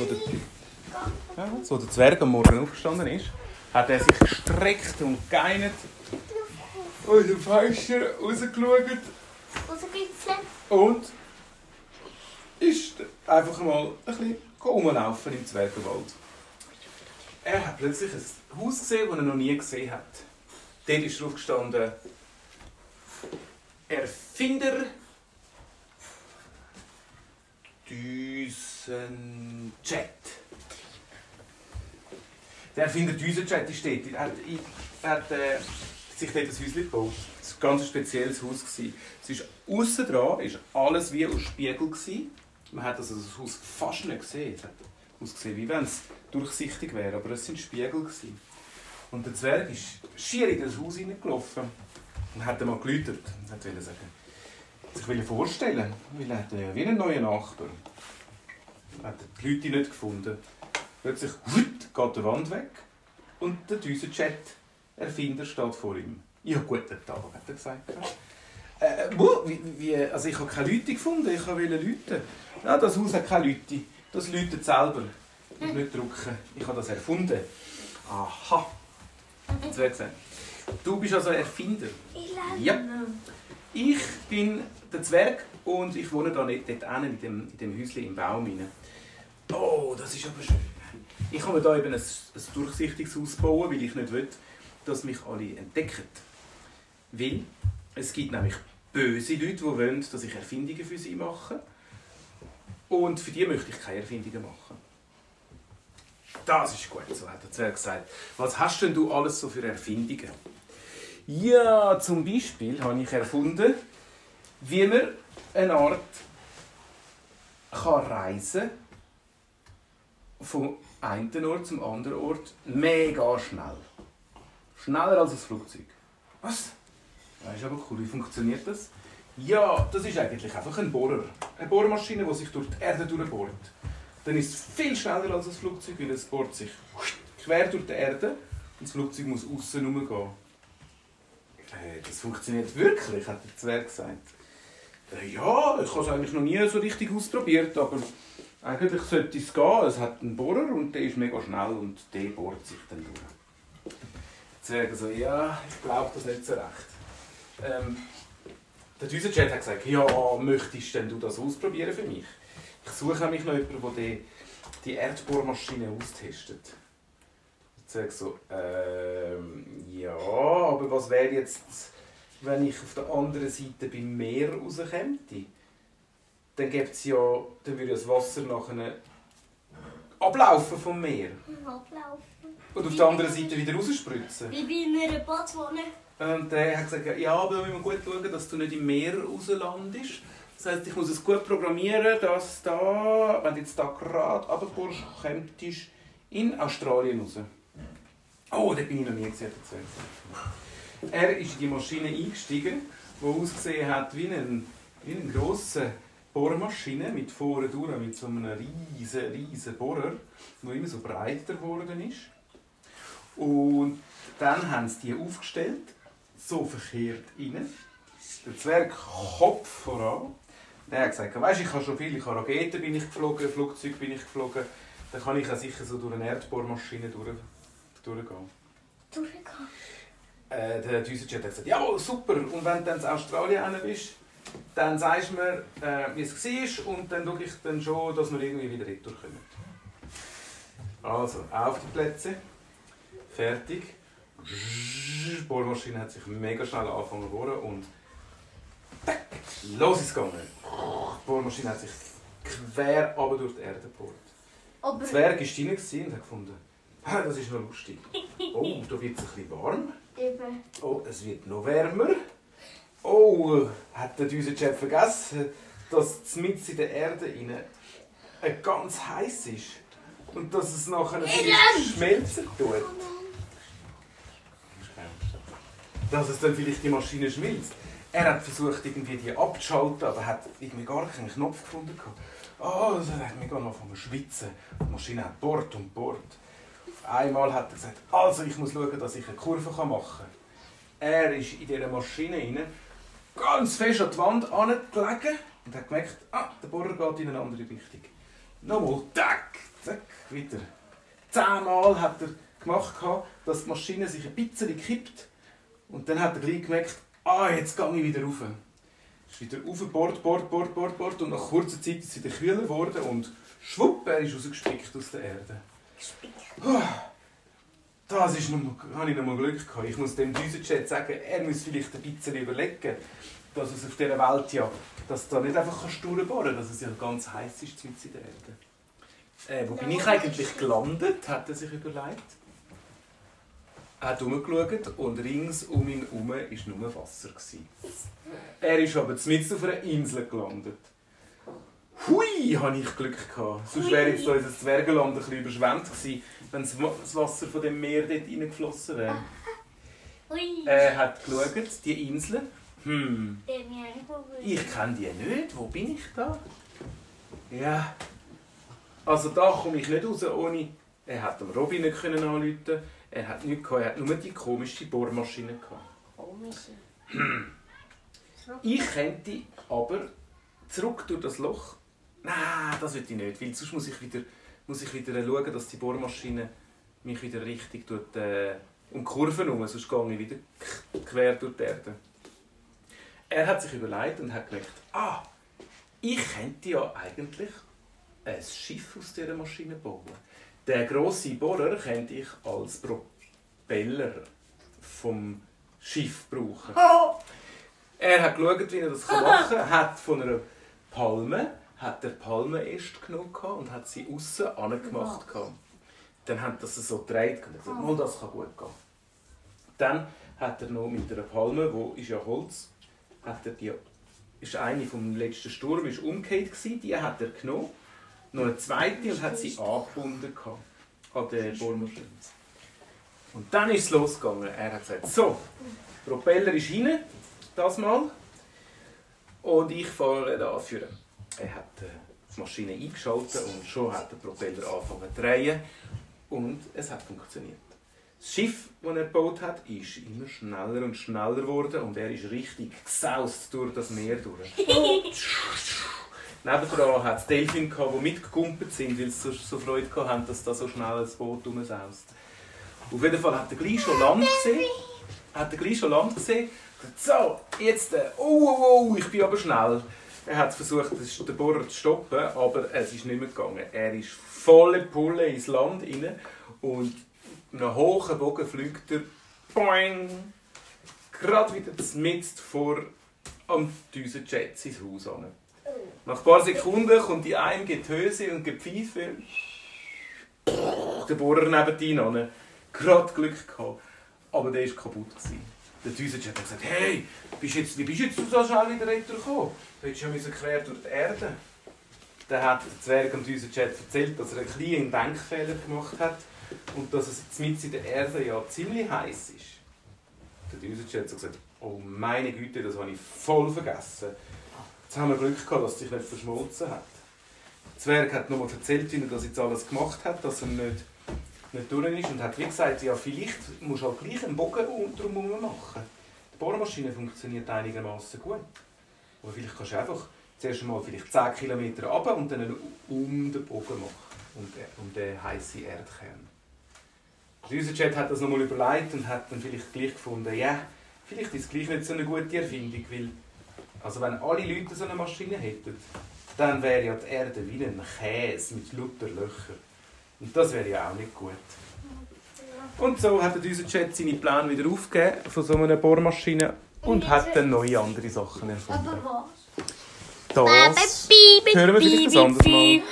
wo der, ja, wo der Zwerg am Morgen aufgestanden ist, hat er sich gestreckt und geinert aus dem Fenster rausgeschaut und ist einfach mal ein bisschen rumlaufen im Zwergenwald. Er hat plötzlich ein Haus gesehen, das er noch nie gesehen hat. Dort ist drauf gestanden, Erfinder Düsenjet. Der Erfinder Düsenjet ist dort. Er hat, er hat äh, sich dort ein Häuschen gebaut. Es war ein ganz spezielles Haus. Es ist außen dran ist alles wie aus Spiegel. Gewesen. Man hat also das Haus fast nicht gesehen. Es hat ausgesehen, wie wenn es durchsichtig wäre, aber es waren Spiegel. Gewesen. Und der Zwerg ist schier in das Haus hineingelaufen und hat mal geläutert und wollte sagen, sich vorstellen, weil er hat äh, wie einen neuen Nachbar. Er hat die Leute nicht gefunden. Plötzlich hut, geht die Wand weg und der Düsenjet-Erfinder steht vor ihm. Ja, guten Tag, hat er gesagt. Äh, wie, wie, also ich habe keine Leute gefunden, ich wollte Leute. Ja, das Haus hat keine Leute. Das läutet selber. Ich muss nicht drucken. Ich habe das erfunden. Aha. Das wäre gesagt. Du bist also Erfinder. Ja. Ich bin der Zwerg und ich wohne da nicht dort in dem, in dem Häuschen im Baum. Rein. Oh, das ist aber schön. Ich kann mir da eben ein, ein durchsichtiges Haus bauen, weil ich nicht will, dass mich alle entdecken. Weil es gibt nämlich böse Leute, die wollen, dass ich Erfindungen für sie mache. Und für die möchte ich keine Erfindungen machen. Das ist gut, so hat der Zwerg gesagt. Was hast denn du alles so für Erfindungen? Ja, zum Beispiel habe ich erfunden, wie man eine Art kann reisen vom einen Ort zum anderen Ort mega schnell. Schneller als ein Flugzeug. Was? Das ist aber cool. Wie funktioniert das? Ja, das ist eigentlich einfach ein Bohrer. Eine Bohrmaschine, die sich durch die Erde durchbohrt. Dann ist es viel schneller als ein Flugzeug, weil es bohrt sich quer durch die Erde und das Flugzeug muss außen rumgehen. Das funktioniert wirklich, hat der Zwerg gesagt. Äh, ja, ich habe es eigentlich noch nie so richtig ausprobiert, aber eigentlich sollte es gehen. Es hat einen Bohrer und der ist mega schnell und der bohrt sich dann durch. Der Zwerg so, ja, ich glaube das nicht so recht. Ähm, der Düsenjet hat gesagt, ja, möchtest denn du das ausprobieren für mich? Ich suche nämlich noch jemanden, der die Erdbohrmaschine austestet. Der so, ähm, ja, aber was wäre jetzt, wenn ich auf der anderen Seite beim Meer rauskomme? Dann gibt es ja, dann würde das Wasser nachher ablaufen vom Meer. Ablaufen. Und auf der anderen Seite wieder rausspritzen. Wie bei einer Botswanne. Und er hat gesagt, ja, aber da müssen wir gut schauen, dass du nicht im Meer rauslandest. Das heisst, ich muss es gut programmieren, dass da, wenn du jetzt da gerade runterkommst, kommst in Australien raus. Oh, da bin ich noch nie gesehen. Er ist in die Maschine eingestiegen, die ausgesehen hat wie eine, eine grosse Bohrmaschine mit vorne durch, mit so einem riesen, riesen Bohrer, der immer so breiter geworden ist. Und dann haben sie die aufgestellt so verkehrt rein. Der Zwerg Kopf voran. Der hat gesagt, weißt, ich habe schon viel, ich Raketen bin ich geflogen, Flugzeug bin ich geflogen. Dann kann ich ja sicher so durch eine Erdbohrmaschine durch, durchgehen. Durchgehen? Äh, der Düsenjet hat gesagt, ja super, und wenn du dann in Australien bist, dann sagst du mir, äh, wie es war und dann schaue ich dann schon, dass wir irgendwie wieder retour kommen. Also, auf die Plätze, fertig. Die Bohrmaschine hat sich mega schnell angefangen zu bohren und tack, los ist gegangen. Die Bohrmaschine hat sich quer aber durch die Erde gebohrt. Aber der Zwerg war drin und hat gefunden, das ist noch lustig. Oh, da wird es ein bisschen warm. Eben. Oh, es wird noch wärmer. Oh, hat der Düsenchef vergessen, dass es mit in der Erde rein ganz heiß ist. Und dass es nachher schmelzen tut. dass es dann vielleicht die Maschine schmilzt. Er hat versucht, irgendwie die abzuschalten, aber hat irgendwie gar keinen Knopf gefunden. Oh, das hat mega angefangen zu schwitzen. Die Maschine hat bohrt und bohrt. Einmal hat er gesagt, also ich muss schauen, dass ich eine Kurve machen kann. Er ist in dieser Maschine rein, ganz fest an die Wand angelegen und hat gemerkt, ah, der Bohrer geht in eine andere Richtung. Nochmal, tack, zack, wieder. Zehnmal hat er gemacht, dass die Maschine sich ein bisschen kippt. Und dann hat er gleich gemerkt, ah, jetzt gehe ich wieder rauf. Ist wieder rauf, Bord, Bord, Bord, Bord, Bord. Und nach kurzer Zeit ist es wieder kühler geworden und schwupp, er ist rausgespickt aus der Erde. Das ist noch, habe ich noch mal Glück gehabt. Ich muss dem Düsenjet sagen, er muss vielleicht ein bisschen überlegen, dass es auf dieser Welt ja, dass da nicht einfach kannst durchbohren dass es ja ganz heiß ist mit in der Erde. Äh, wo bin ich eigentlich gelandet, hat er sich überlegt. Er hat umgeschaut und rings um ihn herum war nur Wasser. Er ist aber mitten auf einer Insel gelandet. Hui, hatte ich Glück gehabt. Sonst wäre jetzt unser Zwergenland ein bisschen überschwemmt gewesen, wenn das Wasser von dem Meer dort reingeflossen wäre. Ui. Er hat geschaut, die Insel. Hm, ich kenne die nicht. Wo bin ich da? Ja. Also da komme ich nicht raus ohne... Er hat dem Robin nicht können anrufen. Er hat nichts gehabt. Er hat nur die komische Bohrmaschine gehabt. Komisch. Ich könnte aber zurück durch das Loch. Nein, das will ich nicht, weil sonst muss ich wieder, muss ich wieder schauen, dass die Bohrmaschine mich wieder richtig tut, äh, um die Kurven herum, sonst gehe ich wieder quer durch die Erde. Er hat sich überlegt und hat gemerkt, ah, ich könnte ja eigentlich ein Schiff aus dieser Maschine bauen. Den grossen Bohrer könnte ich als Propeller vom Schiff brauchen. Er hat geschaut, wie er das machen kann. Er hat von einer Palme hat er Palmenäste genommen und hat sie außen angemacht. gehabt. Dann hat das so gedreht und gesagt, «Mal, das kann gut gehen. Dann hat er noch mit einer Palme, wo ist ja Holz, hat er die, ist eine vom letzten Sturm ist umgekehrt gewesen, die hat er genommen, noch eine zweite und hat sie angebunden an der Bohrmaschine. Und dann ist es losgegangen. Er hat gesagt, so, Propeller ist rein, das mal. Und ich fahre da führen. Er hat die Maschine eingeschaltet und schon hat der Propeller angefangen zu drehen. Und es hat funktioniert. Das Schiff, das er gebaut hat, ist immer schneller und schneller geworden und er ist richtig gesaust durch das Meer durch. Nebendran hat es gehabt, die mitgekumpelt sind, weil sie so, Freude haben, dass da so schnell das Boot rumsaust. Auf jeden Fall hat er gleich schon Land gesehen. Hat er gleich schon Land gesehen. So, jetzt, oh, oh, oh, ich bin aber schnell. Er hat versucht, den Bohrer zu stoppen, aber es ist nicht mehr gegangen. Er ist volle Pulle ins Land rein und mit einem hohen Bogen fliegt er boing, gerade wieder mitten vor am Düsenjet ins Haus an. Nach ein paar Sekunden kommt die eine Getöse und Gepfeife. Der Bohrer nebenan an. Gerade Glück gehabt. Aber der war kaputt. Gewesen. Der Düsenjet hat gesagt, hey, bist jetzt, wie bist jetzt du so schnell wieder retourgekommen? Du hättest ja müssen quer durch die Erde. Dann hat der Zwerg am Düsenjet erzählt, dass er einen kleinen Denkfehler gemacht hat und dass es jetzt mit in der Erde ja ziemlich heiß ist. Der Düsenjet hat gesagt, oh meine Güte, das habe ich voll vergessen. Jetzt haben wir Glück gehabt, dass es sich nicht verschmolzen hat. Der Zwerg hat nochmal erzählt, wie er das jetzt alles gemacht hat, dass er nicht, nicht durch ist und hat wie gesagt, ja vielleicht musst du halt gleich einen Bogen drumherum machen. Die Bohrmaschine funktioniert einigermaßen gut. Aber vielleicht kannst du einfach zuerst einmal vielleicht 10 km runter und dann um den Bogen machen, um den, um den heißen Erdkern. Unser Chat hat das nochmal überlegt und hat dann vielleicht gleich gefunden, ja, vielleicht ist es gleich nicht so eine gute Erfindung, weil also wenn alle Leute so eine Maschine hätten, dann wäre ja die Erde wie ein Käse mit lauter Löchern. Und das wäre ja auch nicht gut. Und so hat unser Chat seine Pläne wieder aufgegeben von so einer Bohrmaschine und hat dann neue andere Sachen erfunden. Aber was? Das hören wir vielleicht ein anderes Mal.